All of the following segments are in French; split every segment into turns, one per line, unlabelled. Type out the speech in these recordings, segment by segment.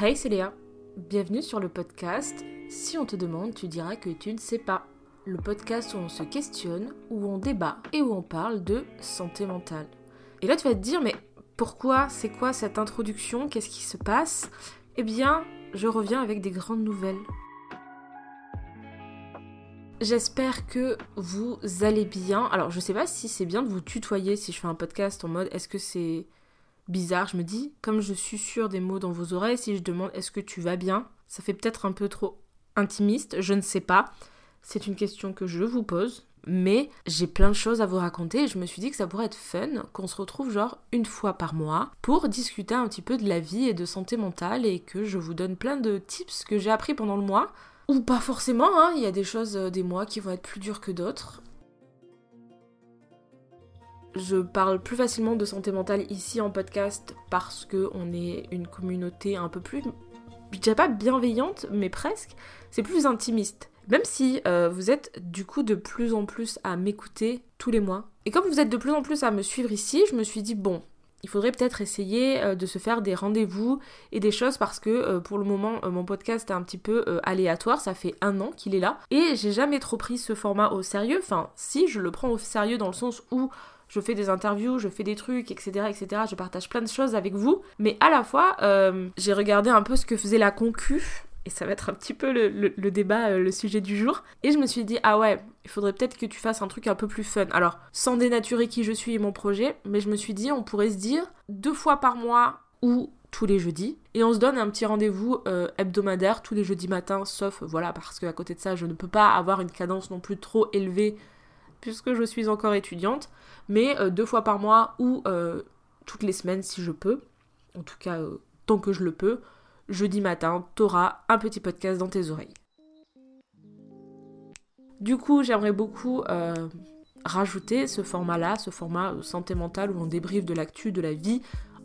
Hey, c'est Léa. Bienvenue sur le podcast. Si on te demande, tu diras que tu ne sais pas. Le podcast où on se questionne, où on débat et où on parle de santé mentale. Et là, tu vas te dire, mais pourquoi? C'est quoi cette introduction? Qu'est-ce qui se passe? Eh bien, je reviens avec des grandes nouvelles. J'espère que vous allez bien. Alors, je sais pas si c'est bien de vous tutoyer si je fais un podcast en mode est-ce que c'est bizarre Je me dis, comme je suis sûre des mots dans vos oreilles, si je demande est-ce que tu vas bien, ça fait peut-être un peu trop intimiste, je ne sais pas. C'est une question que je vous pose, mais j'ai plein de choses à vous raconter et je me suis dit que ça pourrait être fun qu'on se retrouve genre une fois par mois pour discuter un petit peu de la vie et de santé mentale et que je vous donne plein de tips que j'ai appris pendant le mois ou pas forcément, hein. il y a des choses euh, des mois qui vont être plus dures que d'autres. Je parle plus facilement de santé mentale ici en podcast parce que on est une communauté un peu plus, je dirais pas bienveillante, mais presque. C'est plus intimiste. Même si euh, vous êtes du coup de plus en plus à m'écouter tous les mois. Et comme vous êtes de plus en plus à me suivre ici, je me suis dit bon, il faudrait peut-être essayer euh, de se faire des rendez-vous et des choses parce que euh, pour le moment mon podcast est un petit peu aléatoire, ça fait un an qu'il est là et j'ai jamais trop pris ce format au sérieux, enfin si je le prends au sérieux dans le sens où je fais des interviews, je fais des trucs, etc., etc. Je partage plein de choses avec vous, mais à la fois, euh, j'ai regardé un peu ce que faisait la concu, et ça va être un petit peu le, débat, euh, le sujet du jour. Et je me suis dit, ah ouais, il faudrait peut-être que tu fasses un truc un peu plus fun. Alors, sans dénaturer qui je suis et mon projet, mais je me suis dit, on pourrait se dire deux fois par mois ou tous les jeudis. Et on se donne un petit rendez-vous euh, hebdomadaire tous les jeudis matins, sauf, voilà, parce qu'à côté de ça, je ne peux pas avoir une cadence non plus trop élevée puisque je suis encore étudiante, mais euh, deux fois par mois ou euh, toutes les semaines si je peux, en tout cas euh, tant que je le peux, jeudi matin, t'auras un petit podcast dans tes oreilles. Du coup, j'aimerais beaucoup rajouter ce format-là, ce format santé mentale où on débriefe de l'actu, de la vie,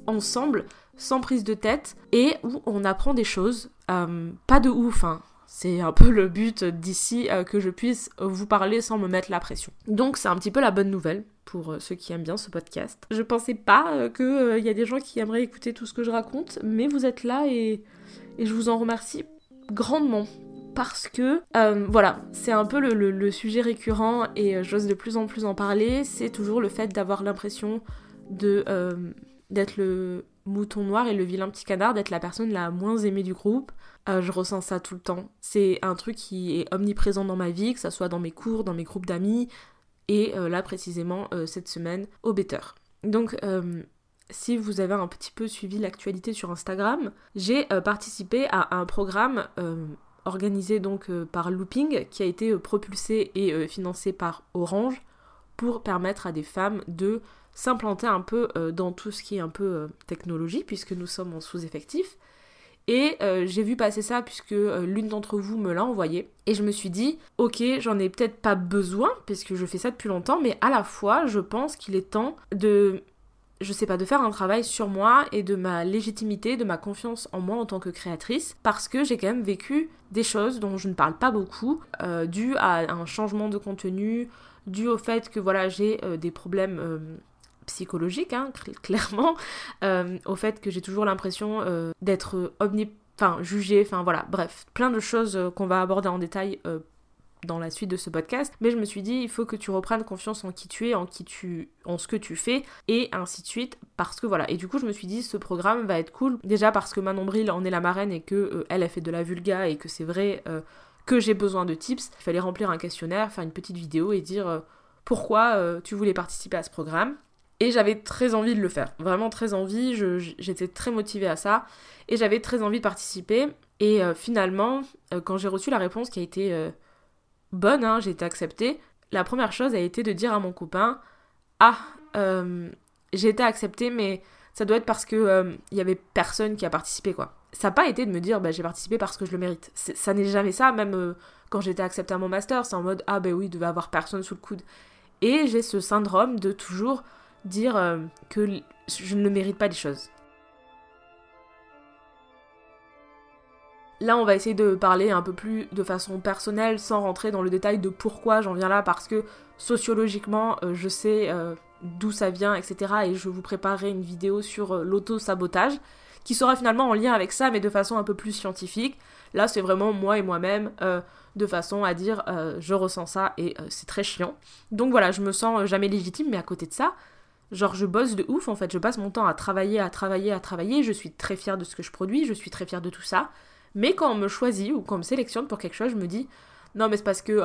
ensemble, sans prise de tête, et où on apprend des choses, pas de ouf, hein, c'est un peu le but d'ici euh, que je puisse vous parler sans me mettre la pression. Donc c'est un petit peu la bonne nouvelle pour euh, ceux qui aiment bien ce podcast. Je pensais pas euh, qu'il y a des gens qui aimeraient écouter tout ce que je raconte, mais vous êtes là et, je vous en remercie grandement. Parce que, voilà, c'est un peu le, sujet récurrent et j'ose de plus en plus en parler, c'est toujours le fait d'avoir l'impression de d'être le mouton noir et le vilain petit canard, d'être la personne la moins aimée du groupe, euh, je ressens ça tout le temps. C'est un truc qui est omniprésent dans ma vie, que ce soit dans mes cours, dans mes groupes d'amis, et euh, là précisément euh, cette semaine au Better. Donc si vous avez un petit peu suivi l'actualité sur Instagram, j'ai participé à un programme organisé donc par Looping qui a été propulsé et financé par Orange pour permettre à des femmes de s'implanter un peu dans tout ce qui est un peu technologie puisque nous sommes en sous-effectif et euh, j'ai vu passer ça puisque euh, l'une d'entre vous me l'a envoyé. Et je me suis dit, ok, j'en ai peut-être pas besoin, puisque je fais ça depuis longtemps, mais à la fois, je pense qu'il est temps de je sais pas, de faire un travail sur moi et de ma légitimité, de ma confiance en moi en tant que créatrice, parce que j'ai quand même vécu des choses dont je ne parle pas beaucoup, euh, dû à un changement de contenu, dû au fait que voilà, j'ai des problèmes psychologique, hein, clairement, euh, au fait que j'ai toujours l'impression euh, d'être omni... Enfin, jugée, enfin voilà, bref, plein de choses euh, qu'on va aborder en détail dans la suite de ce podcast, mais je me suis dit il faut que tu reprennes confiance en qui tu es, en qui tu en ce que tu fais et ainsi de suite parce que voilà. Et du coup, je me suis dit ce programme va être cool déjà parce que Manon Bril en est la marraine et que elle a fait de la vulga et que c'est vrai que j'ai besoin de tips. Il fallait remplir un questionnaire, faire une petite vidéo et dire pourquoi tu voulais participer à ce programme. Et j'avais très envie de le faire, vraiment très envie, j'étais très motivée à ça, et j'avais très envie de participer. Et euh, finalement, euh, quand j'ai reçu la réponse qui a été euh, bonne, hein, j'ai été acceptée, la première chose a été de dire à mon copain, ah, j'ai été acceptée, mais ça doit être parce que il y avait personne qui a participé, quoi. Ça n'a pas été de me dire, bah, j'ai participé parce que je le mérite. Ça n'est jamais ça, même quand j'étais acceptée à mon master, c'est en mode, ah ben oui, il devait avoir personne sous le coude. Et j'ai ce syndrome de toujours dire euh, que je ne mérite pas les choses. Là, on va essayer de parler un peu plus de façon personnelle, sans rentrer dans le détail de pourquoi j'en viens là, parce que sociologiquement, euh, je sais euh, d'où ça vient, etc. Et je vous préparerai une vidéo sur l'auto-sabotage, qui sera finalement en lien avec ça, mais de façon un peu plus scientifique. Là, c'est vraiment moi et moi-même, de façon à dire je ressens ça et c'est très chiant. Donc voilà, je me sens jamais légitime, mais à côté de ça, genre je bosse de ouf en fait, je passe mon temps à travailler, à travailler, à travailler, je suis très fière de ce que je produis, je suis très fière de tout ça. Mais quand on me choisit ou qu'on me sélectionne pour quelque chose, je me dis non mais c'est parce que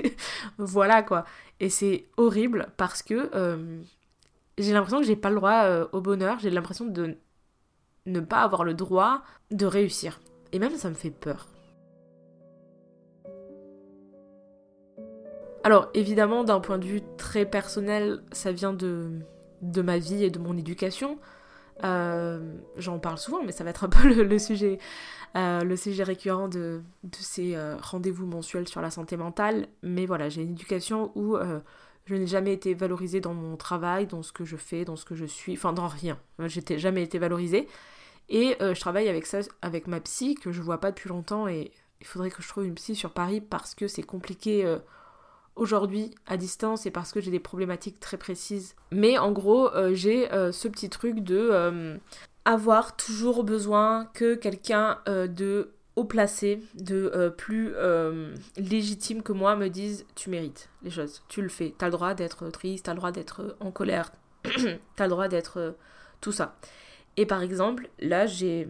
voilà quoi. Et c'est horrible parce que j'ai l'impression que j'ai pas le droit au bonheur, j'ai l'impression de ne pas avoir le droit de réussir. Et même ça me fait peur. Alors évidemment d'un point de vue très personnel, ça vient de, ma vie et de mon éducation. Euh, j'en parle souvent, mais ça va être un peu le, sujet, euh, le sujet récurrent de, ces euh, rendez-vous mensuels sur la santé mentale. Mais voilà, j'ai une éducation où je n'ai jamais été valorisée dans mon travail, dans ce que je fais, dans ce que je suis, enfin dans rien. J'étais jamais été valorisée. Et je travaille avec ça, avec ma psy, que je vois pas depuis longtemps, et il faudrait que je trouve une psy sur Paris parce que c'est compliqué aujourd'hui à distance et parce que j'ai des problématiques très précises. Mais en gros, euh, j'ai ce petit truc de avoir toujours besoin que quelqu'un de haut placé, de plus légitime que moi me dise tu mérites les choses, tu le fais, t'as le droit d'être triste, t'as le droit d'être en colère, t'as le droit d'être tout ça. Et par exemple, là, j'ai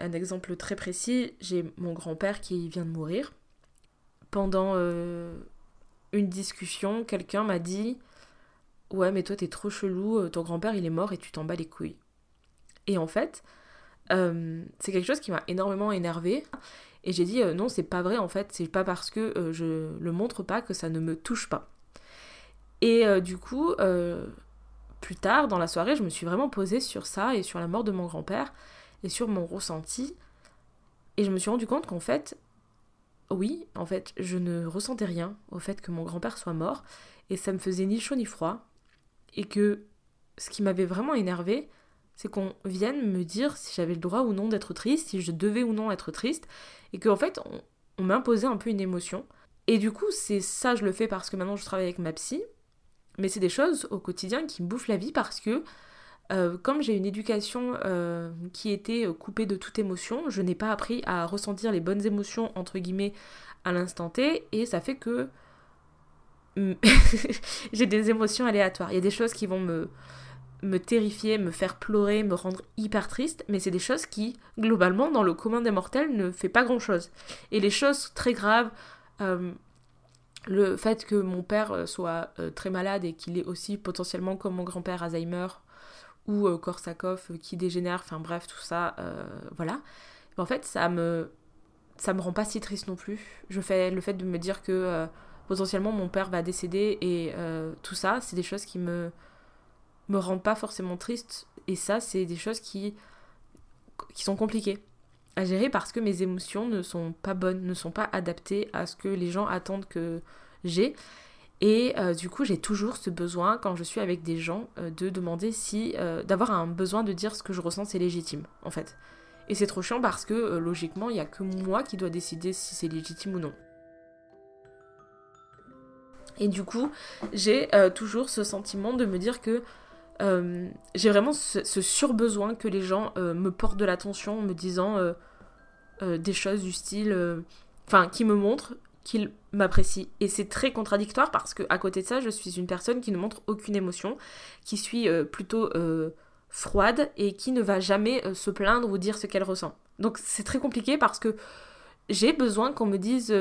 un exemple très précis. J'ai mon grand-père qui vient de mourir. Pendant euh, une discussion, quelqu'un m'a dit Ouais, mais toi, t'es trop chelou, euh, ton grand-père, il est mort et tu t'en bats les couilles. Et en fait, euh, c'est quelque chose qui m'a énormément énervé. Et j'ai dit Non, c'est pas vrai, en fait, c'est pas parce que je le montre pas que ça ne me touche pas. Et du coup, plus tard, dans la soirée, je me suis vraiment posée sur ça et sur la mort de mon grand-père et sur mon ressenti. Et je me suis rendu compte qu'en fait, oui, en fait, je ne ressentais rien au fait que mon grand-père soit mort et ça me faisait ni chaud ni froid. Et que ce qui m'avait vraiment énervé, c'est qu'on vienne me dire si j'avais le droit ou non d'être triste, si je devais ou non être triste, et qu'en fait, on, on m'imposait un peu une émotion. Et du coup, c'est ça, je le fais parce que maintenant je travaille avec ma psy, mais c'est des choses au quotidien qui me bouffent la vie parce que euh, comme j'ai une éducation euh, qui était euh, coupée de toute émotion, je n'ai pas appris à ressentir les bonnes émotions entre guillemets à l'instant T et ça fait que j'ai des émotions aléatoires. Il y a des choses qui vont me, me terrifier, me faire pleurer, me rendre hyper triste, mais c'est des choses qui, globalement, dans le commun des mortels, ne fait pas grand-chose. Et les choses très graves, le fait que mon père soit très malade et qu'il ait aussi potentiellement comme mon grand-père Alzheimer ou euh, Korsakoff qui dégénère, enfin bref, tout ça, voilà. En fait, ça me ça me rend pas si triste non plus. Je fais le fait de me dire que potentiellement mon père va décéder et tout ça, c'est des choses qui me me rendent pas forcément triste et ça, c'est des choses qui qui sont compliquées à gérer parce que mes émotions ne sont pas bonnes, ne sont pas adaptées à ce que les gens attendent que j'ai. Et euh, du coup, j'ai toujours ce besoin, quand je suis avec des gens, euh, de demander si. Euh, d'avoir un besoin de dire ce que je ressens, c'est légitime, en fait. Et c'est trop chiant parce que, logiquement, il n'y a que moi qui dois décider si c'est légitime ou non. Et du coup, j'ai toujours ce sentiment de me dire que j'ai vraiment ce, surbesoin que les gens me portent de l'attention en me disant des choses du style. Enfin, qui me montrent qu'ils m'apprécient. Et c'est très contradictoire parce que à côté de ça, je suis une personne qui ne montre aucune émotion, qui suis plutôt froide et qui ne va jamais se plaindre ou dire ce qu'elle ressent. Donc c'est très compliqué parce que j'ai besoin qu'on me dise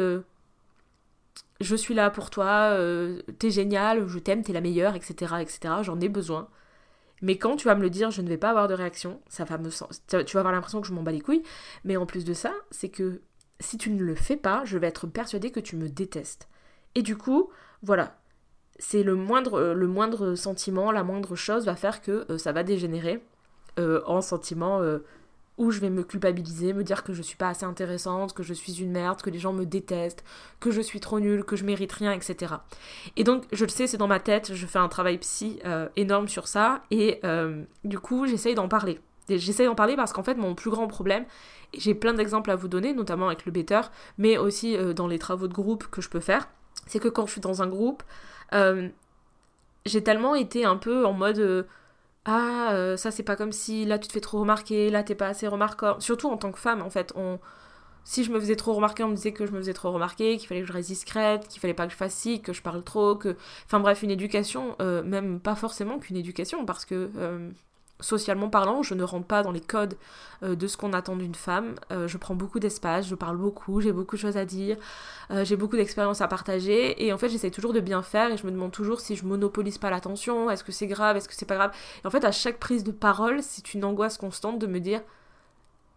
je suis là pour toi, t'es génial, je t'aime, t'es la meilleure, etc. etc. J'en ai besoin. Mais quand tu vas me le dire, je ne vais pas avoir de réaction. Ça va me tu vas avoir l'impression que je m'en bats les couilles. Mais en plus de ça, c'est que si tu ne le fais pas, je vais être persuadée que tu me détestes. Et du coup, voilà. C'est le moindre, euh, le moindre sentiment, la moindre chose va faire que euh, ça va dégénérer euh, en sentiment où je vais me culpabiliser, me dire que je suis pas assez intéressante, que je suis une merde, que les gens me détestent, que je suis trop nulle, que je mérite rien, etc. Et donc, je le sais, c'est dans ma tête, je fais un travail psy énorme sur ça, et du coup, j'essaye d'en parler. J'essaye d'en parler parce qu'en fait, mon plus grand problème, j'ai plein d'exemples à vous donner, notamment avec le better, mais aussi euh, dans les travaux de groupe que je peux faire, c'est que quand je suis dans un groupe, j'ai tellement été un peu en mode ah euh, ça c'est pas comme si là tu te fais trop remarquer, là t'es pas assez remarquant. Surtout en tant que femme en fait, si je me faisais trop remarquer, on me disait que je me faisais trop remarquer, qu'il fallait que je reste discrète, qu'il fallait pas que je fasse ci, que je parle trop, que enfin bref une éducation, euh, même pas forcément qu'une éducation parce que euh, socialement parlant, je ne rentre pas dans les codes euh, de ce qu'on attend d'une femme. Euh, je prends beaucoup d'espace, je parle beaucoup, j'ai beaucoup de choses à dire, euh, j'ai beaucoup d'expériences à partager. Et en fait, j'essaie toujours de bien faire et je me demande toujours si je monopolise pas l'attention, est-ce que c'est grave, est-ce que c'est pas grave. Et en fait, à chaque prise de parole, c'est une angoisse constante de me dire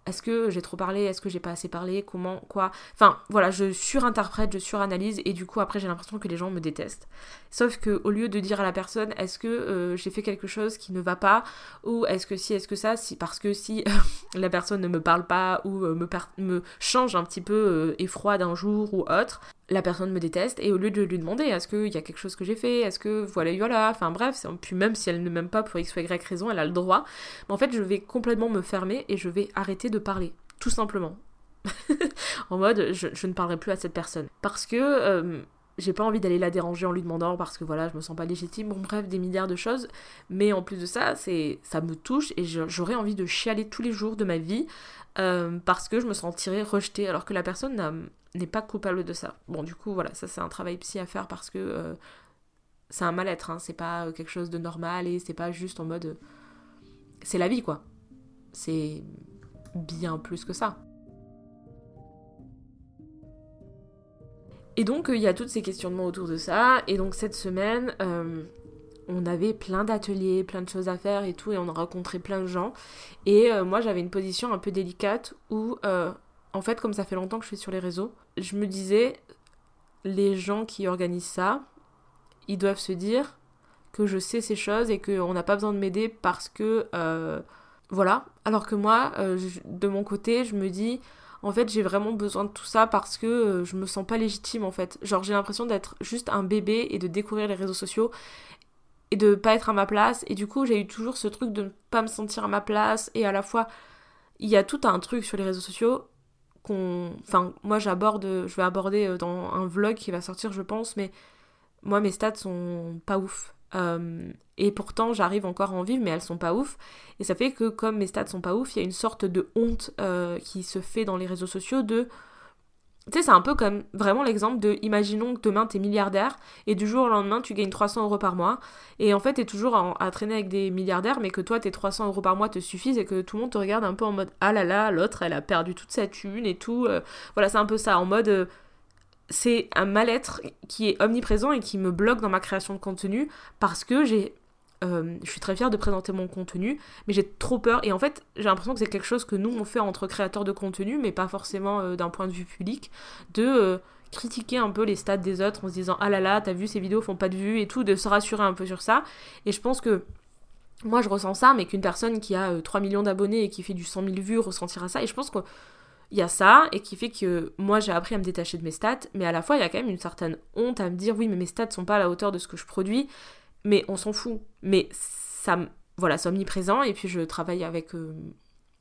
est-ce que j'ai trop parlé Est-ce que j'ai pas assez parlé Comment Quoi Enfin, voilà, je surinterprète, je suranalyse et du coup après j'ai l'impression que les gens me détestent. Sauf que au lieu de dire à la personne est-ce que euh, j'ai fait quelque chose qui ne va pas ou est-ce que si, est-ce que ça, si parce que si la personne ne me parle pas ou euh, me, me change un petit peu euh, effroi d'un jour ou autre, la personne me déteste et au lieu de lui demander est-ce qu'il y a quelque chose que j'ai fait, est-ce que voilà, voilà, enfin bref, puis même si elle ne m'aime pas pour x ou y raison, elle a le droit, mais en fait je vais complètement me fermer et je vais arrêter de parler, tout simplement. en mode je, ne parlerai plus à cette personne. Parce que euh, j'ai pas envie d'aller la déranger en lui demandant parce que voilà, je me sens pas légitime, bon bref, des milliards de choses, mais en plus de ça, c'est ça me touche et j'aurais envie de chialer tous les jours de ma vie euh, parce que je me sentirais rejetée alors que la personne n'est pas coupable de ça. Bon, du coup, voilà, ça c'est un travail psy à faire parce que euh, c'est un mal-être, hein, c'est pas quelque chose de normal et c'est pas juste en mode. C'est la vie quoi. C'est bien plus que ça. Et donc, il y a toutes ces questionnements autour de ça. Et donc, cette semaine, euh, on avait plein d'ateliers, plein de choses à faire et tout, et on a rencontré plein de gens. Et euh, moi, j'avais une position un peu délicate où, euh, en fait, comme ça fait longtemps que je suis sur les réseaux, je me disais, les gens qui organisent ça, ils doivent se dire que je sais ces choses et qu'on n'a pas besoin de m'aider parce que... Euh, voilà. Alors que moi, de mon côté, je me dis, en fait, j'ai vraiment besoin de tout ça parce que je me sens pas légitime en fait. Genre, j'ai l'impression d'être juste un bébé et de découvrir les réseaux sociaux et de pas être à ma place. Et du coup, j'ai eu toujours ce truc de ne pas me sentir à ma place. Et à la fois, il y a tout un truc sur les réseaux sociaux Enfin, moi, j'aborde, je vais aborder euh, dans un vlog qui va sortir, je pense, mais moi, mes stats sont pas ouf. Euh, et pourtant, j'arrive encore en vivre, mais elles sont pas ouf. Et ça fait que, comme mes stats sont pas ouf, il y a une sorte de honte euh, qui se fait dans les réseaux sociaux de tu sais, c'est un peu comme vraiment l'exemple de imaginons que demain t'es milliardaire et du jour au lendemain tu gagnes 300 euros par mois et en fait t'es toujours à, traîner avec des milliardaires mais que toi tes 300 euros par mois te suffisent et que tout le monde te regarde un peu en mode ah là là, l'autre elle a perdu toute sa thune et tout. Euh. voilà, c'est un peu ça en mode. Euh, c'est un mal-être qui est omniprésent et qui me bloque dans ma création de contenu parce que j'ai euh, je suis très fière de présenter mon contenu, mais j'ai trop peur. Et en fait, j'ai l'impression que c'est quelque chose que nous, on fait entre créateurs de contenu, mais pas forcément euh, d'un point de vue public, de euh, critiquer un peu les stats des autres en se disant Ah là là, t'as vu, ces vidéos font pas de vues et tout, de se rassurer un peu sur ça. Et je pense que moi, je ressens ça, mais qu'une personne qui a 3 millions d'abonnés et qui fait du 100 000 vues ressentira ça. Et je pense qu'il y a ça et qui fait que moi j'ai appris à me détacher de mes stats, mais à la fois il y a quand même une certaine honte à me dire oui mais mes stats sont pas à la hauteur de ce que je produis mais on s'en fout. Mais ça, voilà, c'est omniprésent. Et puis je travaille avec euh,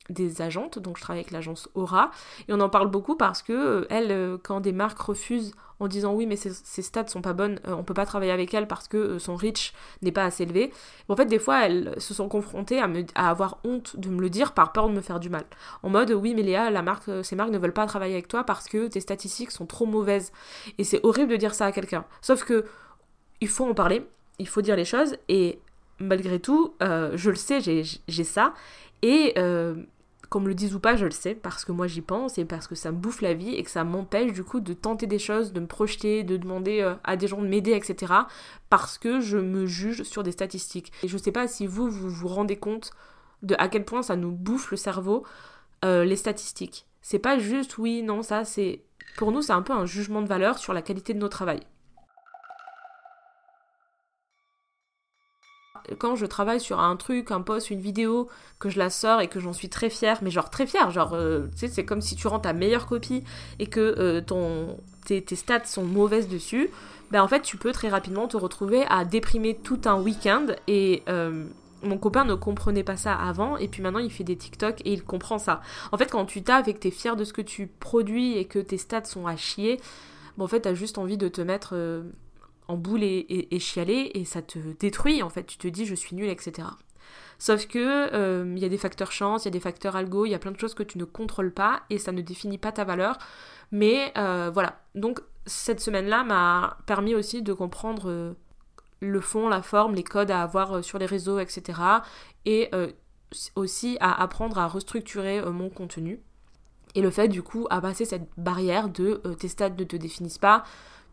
des agentes, donc je travaille avec l'agence Aura, et on en parle beaucoup parce que euh, elle, euh, quand des marques refusent en disant oui mais ses, stats sont pas bonnes, on peut pas travailler avec elle parce que son reach n'est pas assez élevé. En fait, des fois, elles se sont confrontées à, me, à avoir honte de me le dire par peur de me faire du mal. En mode oui mais Léa, la marque, ces marques ne veulent pas travailler avec toi parce que tes statistiques sont trop mauvaises. Et c'est horrible de dire ça à quelqu'un. Sauf que il faut en parler il faut dire les choses et malgré tout, euh, je le sais, j'ai ça. Et euh, qu'on me le dise ou pas, je le sais, parce que moi j'y pense et parce que ça me bouffe la vie et que ça m'empêche du coup de tenter des choses, de me projeter, de demander euh, à des gens de m'aider, etc. Parce que je me juge sur des statistiques. Et je sais pas si vous, vous vous rendez compte de à quel point ça nous bouffe le cerveau, les statistiques. C'est pas juste oui, non, ça c'est. Pour nous, c'est un peu un jugement de valeur sur la qualité de nos travail. Quand je travaille sur un truc, un post, une vidéo, que je la sors et que j'en suis très fière, mais genre très fière, genre, euh, tu sais, c'est comme si tu rends ta meilleure copie et que euh, ton, tes, stats sont mauvaises dessus, ben en fait, tu peux très rapidement te retrouver à déprimer tout un week-end et. Euh, mon copain ne comprenait pas ça avant et puis maintenant il fait des TikTok et il comprend ça. En fait quand tu taffes et que t'es fier de ce que tu produis et que tes stats sont à chier, bon en fait t'as juste envie de te mettre en boule et, chialer et ça te détruit en fait. Tu te dis je suis nulle, etc. Sauf que il y a des facteurs chance, il y a des facteurs algo, il y a plein de choses que tu ne contrôles pas et ça ne définit pas ta valeur. Mais voilà, donc cette semaine-là m'a permis aussi de comprendre le fond, la forme, les codes à avoir sur les réseaux, etc. Et aussi à apprendre à restructurer mon contenu. Et le fait du coup à passer cette barrière de tes stats ne te définissent pas,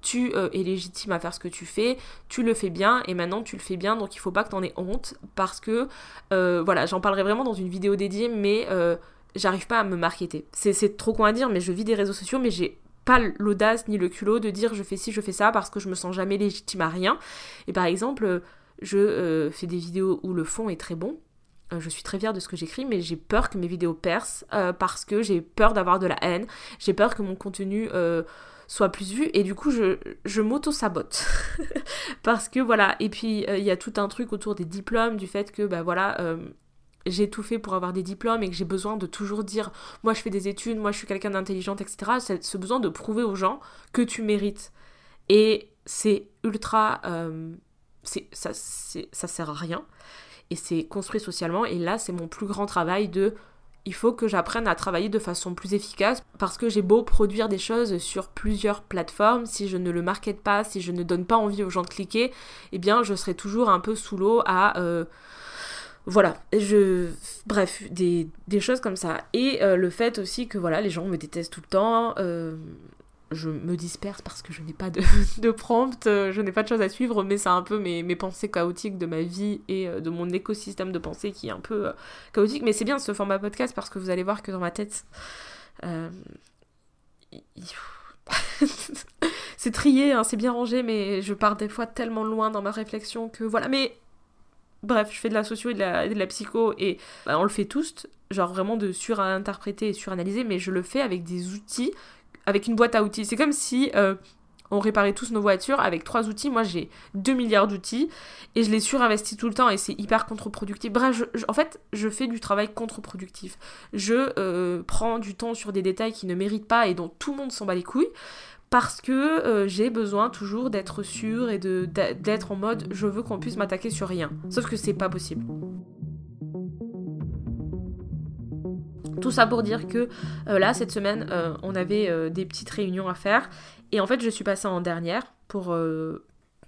tu euh, es légitime à faire ce que tu fais, tu le fais bien et maintenant tu le fais bien donc il faut pas que tu en aies honte parce que euh, voilà, j'en parlerai vraiment dans une vidéo dédiée mais euh, j'arrive pas à me marketer. C'est trop con à dire mais je vis des réseaux sociaux mais j'ai pas l'audace ni le culot de dire je fais ci, je fais ça parce que je me sens jamais légitime à rien. Et par exemple, je fais des vidéos où le fond est très bon, je suis très fière de ce que j'écris, mais j'ai peur que mes vidéos percent parce que j'ai peur d'avoir de la haine, j'ai peur que mon contenu soit plus vu et du coup je, je m'auto-sabote parce que voilà et puis euh, il y a tout un truc autour des diplômes du fait que bah voilà euh, j'ai tout fait pour avoir des diplômes et que j'ai besoin de toujours dire moi je fais des études, moi je suis quelqu'un d'intelligente, etc. Ce besoin de prouver aux gens que tu mérites. Et c'est ultra... Euh, ça, ça sert à rien. Et c'est construit socialement. Et là, c'est mon plus grand travail de il faut que j'apprenne à travailler de façon plus efficace parce que j'ai beau produire des choses sur plusieurs plateformes, si je ne le market pas, si je ne donne pas envie aux gens de cliquer, eh bien je serai toujours un peu sous l'eau à... Euh, voilà, je... Bref, des, choses comme ça. Et euh, le fait aussi que voilà, les gens me détestent tout le temps, euh, je me disperse parce que je n'ai pas de, prompt, euh, je n'ai pas de choses à suivre, mais c'est un peu mes, mes, pensées chaotiques de ma vie et euh, de mon écosystème de pensée qui est un peu euh, chaotique. Mais c'est bien ce format podcast parce que vous allez voir que dans ma tête, c'est trié, hein, c'est bien rangé, mais je pars des fois tellement loin dans ma réflexion que voilà. Mais bref, je fais de la socio et de la, de la psycho et bah, on le fait tous, genre vraiment de surinterpréter et suranalyser, mais je le fais avec des outils avec une boîte à outils. C'est comme si euh, on réparait tous nos voitures avec trois outils. Moi, j'ai 2 milliards d'outils et je les surinvestis tout le temps et c'est hyper contre-productif. En fait, je fais du travail contre-productif. Je euh, prends du temps sur des détails qui ne méritent pas et dont tout le monde s'en bat les couilles parce que euh, j'ai besoin toujours d'être sûr et d'être en mode je veux qu'on puisse m'attaquer sur rien. Sauf que c'est pas possible. Tout ça pour dire que euh, là, cette semaine, euh, on avait euh, des petites réunions à faire. Et en fait, je suis passée en dernière pour...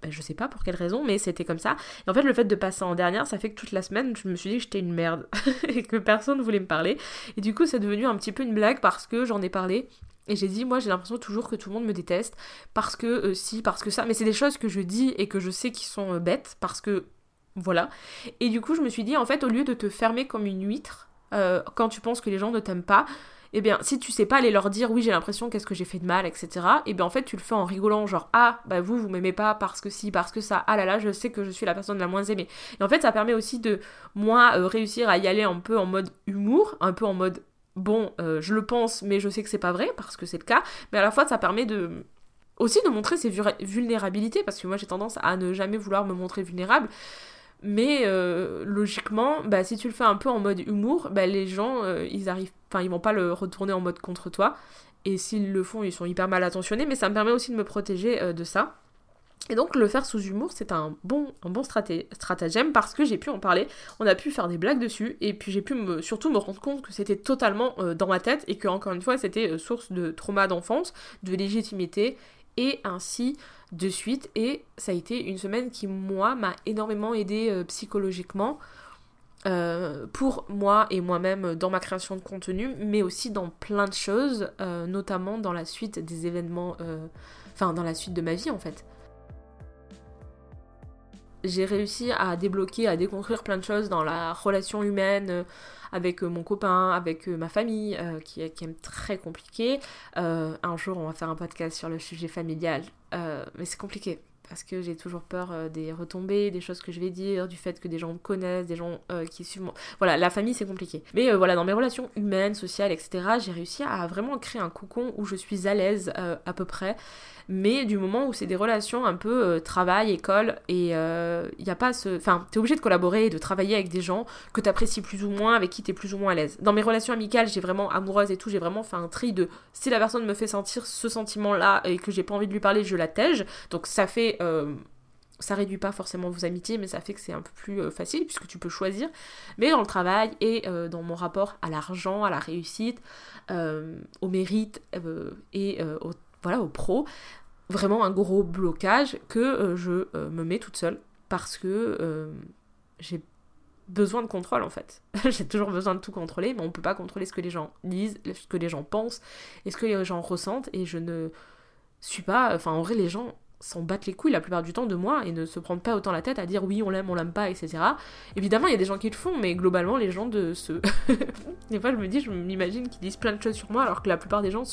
Ben, je sais pas pour quelle raison, mais c'était comme ça. Et en fait, le fait de passer en dernière, ça fait que toute la semaine, je me suis dit que j'étais une merde et que personne ne voulait me parler. Et du coup, c'est devenu un petit peu une blague parce que j'en ai parlé et j'ai dit, moi j'ai l'impression toujours que tout le monde me déteste parce que si, parce que ça. Mais c'est des choses que je dis et que je sais qui sont bêtes parce que voilà. Et du coup, je me suis dit, en fait, au lieu de te fermer comme une huître, euh, quand tu penses que les gens ne t'aiment pas, eh bien, si tu sais pas aller leur dire oui, j'ai l'impression qu'est-ce que j'ai fait de mal, etc., eh bien, en fait, tu le fais en rigolant, genre ah, bah vous, vous m'aimez pas parce que si, parce que ça, ah là là, je sais que je suis la personne la moins aimée. Et en fait, ça permet aussi de, moi, euh, réussir à y aller un peu en mode humour, un peu en mode bon, euh, je le pense, mais je sais que c'est pas vrai parce que c'est le cas, mais à la fois, ça permet de aussi de montrer ses vulnérabilités parce que moi j'ai tendance à ne jamais vouloir me montrer vulnérable mais euh, logiquement, bah, si tu le fais un peu en mode humour, bah, les gens, euh, ils arrivent, enfin, ils vont pas le retourner en mode contre toi. Et s'ils le font, ils sont hyper mal attentionnés. Mais ça me permet aussi de me protéger euh, de ça. Et donc le faire sous humour, c'est un bon, stratagème parce que j'ai pu en parler, on a pu faire des blagues dessus, et puis j'ai pu surtout me rendre compte que c'était totalement dans ma tête, et que encore une fois c'était source de trauma d'enfance, de légitimité, et ainsi de suite. Et ça a été une semaine qui, moi, m'a énormément aidé euh, psychologiquement. Euh, pour moi et moi-même dans ma création de contenu, mais aussi dans plein de choses, euh, notamment dans la suite des événements, enfin dans la suite de ma vie en fait. J'ai réussi à débloquer, à déconstruire plein de choses dans la relation humaine, avec mon copain, avec ma famille, qui, est très compliqué. un jour, on va faire un podcast sur le sujet familial. Euh, mais c'est compliqué parce que j'ai toujours peur euh, des retombées, des choses que je vais dire, du fait que des gens me connaissent, des gens euh, qui suivent mon... Voilà, la famille c'est compliqué. Mais voilà, dans mes relations humaines, sociales, etc., j'ai réussi à vraiment créer un cocon où je suis à l'aise à peu près mais du moment où c'est des relations un peu euh, travail, école, et il euh, n'y a pas ce... Enfin, t'es obligé de collaborer et de travailler avec des gens que t'apprécies plus ou moins, avec qui t'es plus ou moins à l'aise. Dans mes relations amicales, j'ai vraiment, amoureuse et tout, j'ai vraiment fait un tri de si la personne me fait sentir ce sentiment-là et que j'ai pas envie de lui parler, je la tège. Donc ça fait... Euh, ça réduit pas forcément vos amitiés, mais ça fait que c'est un peu plus facile puisque tu peux choisir. Mais dans le travail et dans mon rapport à l'argent, à la réussite, au mérite et au, voilà, au pro, vraiment un gros blocage que je me mets toute seule parce que j'ai besoin de contrôle en fait. j'ai toujours besoin de tout contrôler, mais on peut pas contrôler ce que les gens disent, ce que les gens pensent et ce que les gens ressentent et je ne suis pas. Enfin, en vrai, les gens s'en battent les couilles la plupart du temps de moi et ne se prendre pas autant la tête à dire oui on l'aime, on l'aime pas, etc. Évidemment il y a des gens qui le font, mais globalement les gens de ce... des fois je me dis, je m'imagine qu'ils disent plein de choses sur moi alors que la plupart des gens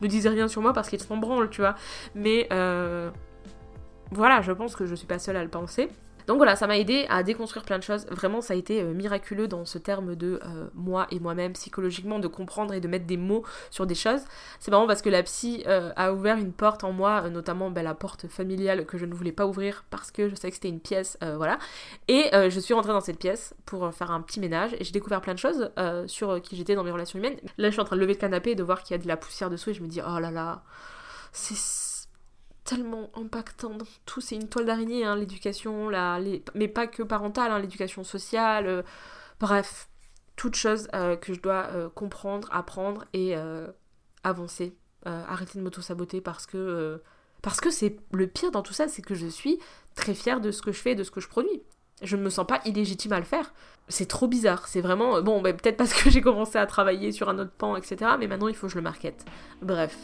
ne disent rien sur moi parce qu'ils s'en branlent, tu vois. Mais euh... voilà, je pense que je suis pas seule à le penser. Donc voilà, ça m'a aidé à déconstruire plein de choses. Vraiment, ça a été euh, miraculeux dans ce terme de euh, moi et moi-même psychologiquement, de comprendre et de mettre des mots sur des choses. C'est marrant parce que la psy euh, a ouvert une porte en moi, notamment ben, la porte familiale que je ne voulais pas ouvrir parce que je savais que c'était une pièce, voilà. Et je suis rentrée dans cette pièce pour faire un petit ménage et j'ai découvert plein de choses sur qui j'étais dans mes relations humaines. Là, je suis en train de lever le canapé et de voir qu'il y a de la poussière dessous et je me dis, oh là là, c'est tellement impactant dans tout. C'est une toile d'araignée, hein, l'éducation, la, mais pas que parentale, hein, l'éducation sociale. Euh, bref, toutes choses euh, que je dois euh, comprendre, apprendre et avancer. arrêter de m'auto-saboter parce que parce que c'est le pire dans tout ça, c'est que je suis très fière de ce que je fais, de ce que je produis. Je ne me sens pas illégitime à le faire. C'est trop bizarre. C'est vraiment. Bon, bah, peut-être parce que j'ai commencé à travailler sur un autre pan, etc. Mais maintenant, il faut que je le markete. Bref.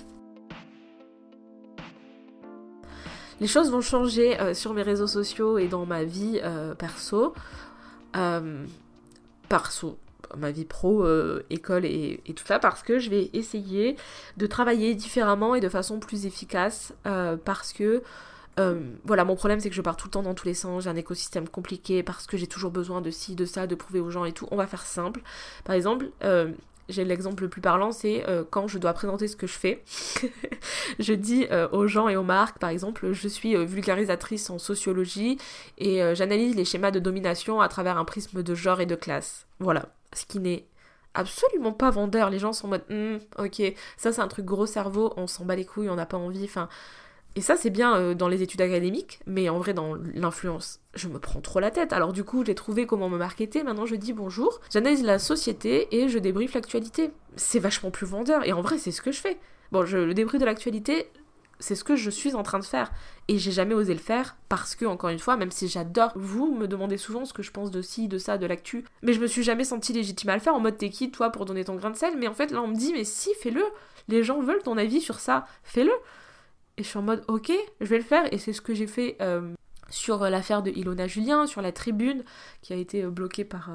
Les choses vont changer euh, sur mes réseaux sociaux et dans ma vie euh, perso. Euh, perso, ma vie pro, école et, et, tout ça, parce que je vais essayer de travailler différemment et de façon plus efficace, parce que voilà, mon problème c'est que je pars tout le temps dans tous les sens, j'ai un écosystème compliqué parce que j'ai toujours besoin de ci, de ça, de prouver aux gens et tout. On va faire simple. Par exemple, j'ai l'exemple le plus parlant, c'est euh, quand je dois présenter ce que je fais. je dis euh, aux gens et aux marques, par exemple, je suis euh, vulgarisatrice en sociologie et j'analyse les schémas de domination à travers un prisme de genre et de classe. Voilà, ce qui n'est absolument pas vendeur. Les gens sont en mode, hmm, ok, ça c'est un truc gros cerveau, on s'en bat les couilles, on n'a pas envie. Enfin, et ça, c'est bien euh, dans les études académiques, mais en vrai, dans l'influence, je me prends trop la tête. Alors du coup, j'ai trouvé comment me marketer. Maintenant, je dis bonjour, j'analyse la société et je débriefe l'actualité. C'est vachement plus vendeur. Et en vrai, c'est ce que je fais. Bon, je, le débrief de l'actualité, c'est ce que je suis en train de faire. Et j'ai jamais osé le faire parce que, encore une fois, même si j'adore, vous me demandez souvent ce que je pense de ci, de ça, de l'actu, mais je me suis jamais senti légitime à le faire en mode t'es qui, toi, pour donner ton grain de sel? Mais en fait, là, on me dit, mais si, fais-le. Les gens veulent ton avis sur ça, fais-le. Et je suis en mode, ok, je vais le faire. Et c'est ce que j'ai fait euh, sur euh, l'affaire de Ilona Julien, sur la tribune, qui a été euh, bloquée par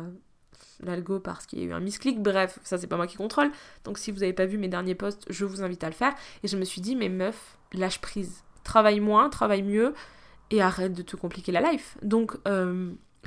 l'algo parce qu'il y a eu un misclick. Bref, ça c'est pas moi qui contrôle. Donc si vous n'avez pas vu mes derniers posts, je vous invite à le faire. Et je me suis dit, mais meuf, lâche prise. Travaille moins, travaille mieux et arrête de te compliquer la life. Donc,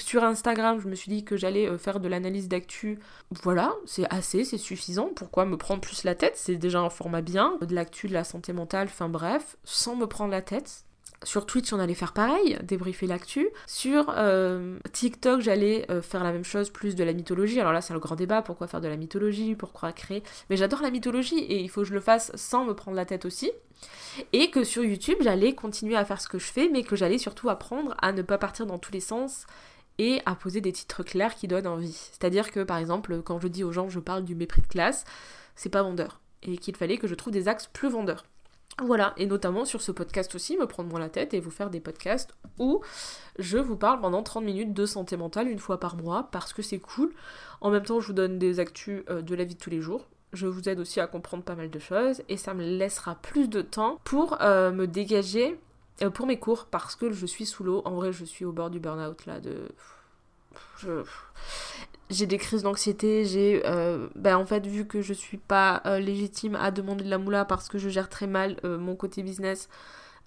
sur Instagram, je me suis dit que j'allais euh, faire de l'analyse d'actu. Voilà, c'est assez, c'est suffisant. Pourquoi me prendre plus la tête? C'est déjà un format bien. De l'actu, de la santé mentale, enfin bref, sans me prendre la tête. Sur Twitch, on allait faire pareil, débriefer l'actu. Sur euh, TikTok, j'allais euh, faire la même chose, plus de la mythologie. Alors là, c'est le grand débat, pourquoi faire de la mythologie, pourquoi créer? Mais j'adore la mythologie et il faut que je le fasse sans me prendre la tête aussi. Et que sur YouTube, j'allais continuer à faire ce que je fais, mais que j'allais surtout apprendre à ne pas partir dans tous les sens et à poser des titres clairs qui donnent envie. C'est-à-dire que par exemple, quand je dis aux gens je parle du mépris de classe, c'est pas vendeur. Et qu'il fallait que je trouve des axes plus vendeurs. Voilà, et notamment sur ce podcast aussi, me prendre moins la tête et vous faire des podcasts où je vous parle pendant 30 minutes de santé mentale une fois par mois parce que c'est cool. En même temps, je vous donne des actus euh, de la vie de tous les jours. Je vous aide aussi à comprendre pas mal de choses et ça me laissera plus de temps pour euh, me dégager pour mes cours, parce que je suis sous l'eau. En vrai, je suis au bord du burn-out là. De... J'ai des crises d'anxiété, j'ai. Euh, ben en fait, vu que je suis pas euh, légitime à demander de la moula parce que je gère très mal mon côté business,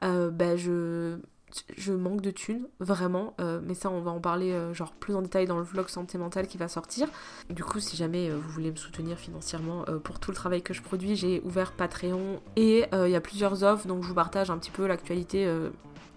ben je je manque de thunes, vraiment. Euh, mais ça, on va en parler euh, genre plus en détail dans le vlog santé mentale qui va sortir. Du coup, si jamais euh, vous voulez me soutenir financièrement pour tout le travail que je produis, j'ai ouvert Patreon et il y a plusieurs offres, donc je vous partage un petit peu l'actualité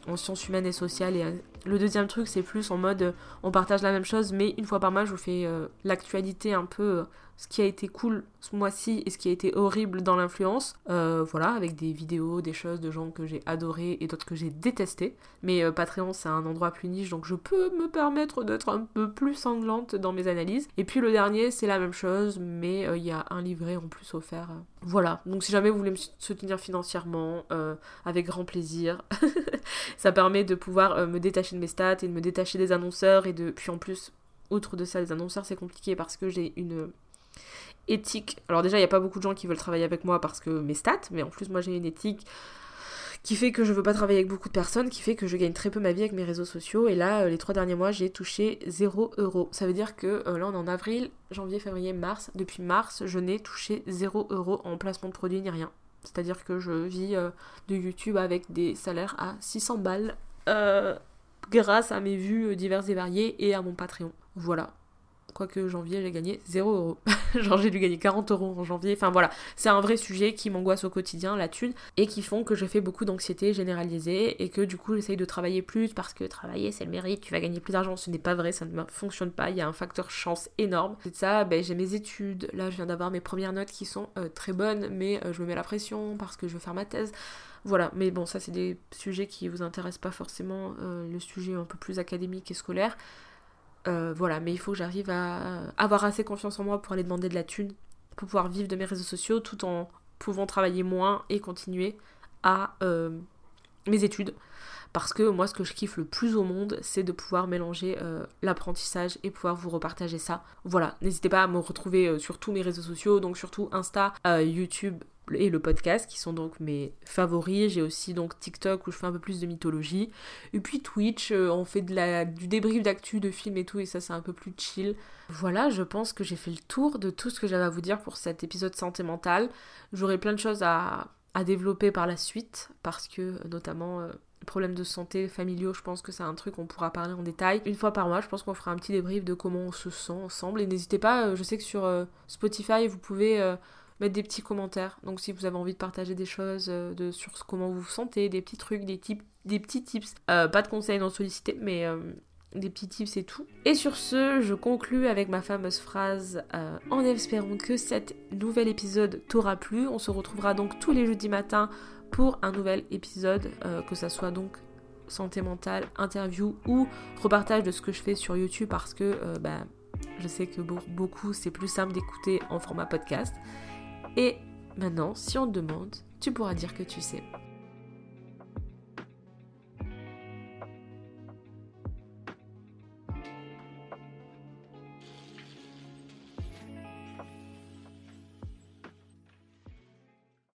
en sciences humaines et sociales et Le deuxième truc, c'est plus en mode on partage la même chose, mais une fois par mois, je vous fais l'actualité un peu ce qui a été cool ce mois-ci et ce qui a été horrible dans l'influence. Euh, voilà, avec des vidéos, des choses de gens que j'ai adoré et d'autres que j'ai détesté. Mais euh, Patreon, c'est un endroit plus niche, donc je peux me permettre d'être un peu plus sanglante dans mes analyses. Et puis le dernier, c'est la même chose, mais euh, il y a un livret en plus offert. Voilà, donc si jamais vous voulez me soutenir financièrement, avec grand plaisir, ça permet de pouvoir me détacher de mes stats et de me détacher des annonceurs et de... Puis en plus, outre de ça, les annonceurs, c'est compliqué parce que j'ai une éthique. Alors déjà, il n'y a pas beaucoup de gens qui veulent travailler avec moi parce que mes stats, mais en plus, moi j'ai une éthique qui fait que je veux pas travailler avec beaucoup de personnes, qui fait que je gagne très peu ma vie avec mes réseaux sociaux. Et là, euh, les trois derniers mois, j'ai touché 0 euros. Ça veut dire que euh, là, on est en avril, janvier, février, mars. Depuis mars, je n'ai touché 0 euros en placement de produits ni rien. C'est-à-dire que je vis euh, de YouTube avec des salaires à 600 balles grâce à mes vues diverses et variées et à mon Patreon. Voilà. Quoique janvier, j'ai gagné 0 euros. Genre, j'ai dû gagner 40 euros en janvier. Enfin voilà, c'est un vrai sujet qui m'angoisse au quotidien, la thune, et qui font que je fais beaucoup d'anxiété généralisée et que du coup, j'essaye de travailler plus parce que travailler, c'est le mérite, tu vas gagner plus d'argent. Ce n'est pas vrai, ça ne fonctionne pas. Il y a un facteur chance énorme. C'est ça, ben, j'ai mes études. Là, je viens d'avoir mes premières notes qui sont euh, très bonnes, mais euh, je me mets la pression parce que je veux faire ma thèse. Voilà, mais bon, ça, c'est des sujets qui vous intéressent pas forcément, euh, le sujet un peu plus académique et scolaire. Euh, voilà, mais il faut que j'arrive à avoir assez confiance en moi pour aller demander de la thune, pour pouvoir vivre de mes réseaux sociaux tout en pouvant travailler moins et continuer à euh, mes études. Parce que moi, ce que je kiffe le plus au monde, c'est de pouvoir mélanger euh, l'apprentissage et pouvoir vous repartager ça. Voilà, n'hésitez pas à me retrouver sur tous mes réseaux sociaux, donc surtout Insta, YouTube, et le podcast qui sont donc mes favoris. J'ai aussi donc TikTok où je fais un peu plus de mythologie. Et puis Twitch, euh, on fait du débrief d'actu, de films et tout, et ça c'est un peu plus chill. Voilà, je pense que j'ai fait le tour de tout ce que j'avais à vous dire pour cet épisode santé mentale. J'aurai plein de choses à, développer par la suite parce que euh, notamment... Euh, problèmes de santé familiaux, je pense que c'est un truc qu'on pourra parler en détail. Une fois par mois, je pense qu'on fera un petit débrief de comment on se sent ensemble. Et n'hésitez pas, je sais que sur Spotify, vous pouvez mettre des petits commentaires. Donc si vous avez envie de partager des choses euh, de, sur comment vous vous sentez, des petits trucs, des, des petits tips. Euh, pas de conseils non sollicités, mais euh, des petits tips et tout. Et sur ce, je conclus avec ma fameuse phrase en espérant que cet nouvel épisode t'aura plu. On se retrouvera donc tous les jeudis matins pour un nouvel épisode, que ça soit donc santé mentale, interview ou repartage de ce que je fais sur YouTube parce que bah, je sais que pour beaucoup c'est plus simple d'écouter en format podcast. Et maintenant, si on te demande, tu pourras dire que tu sais.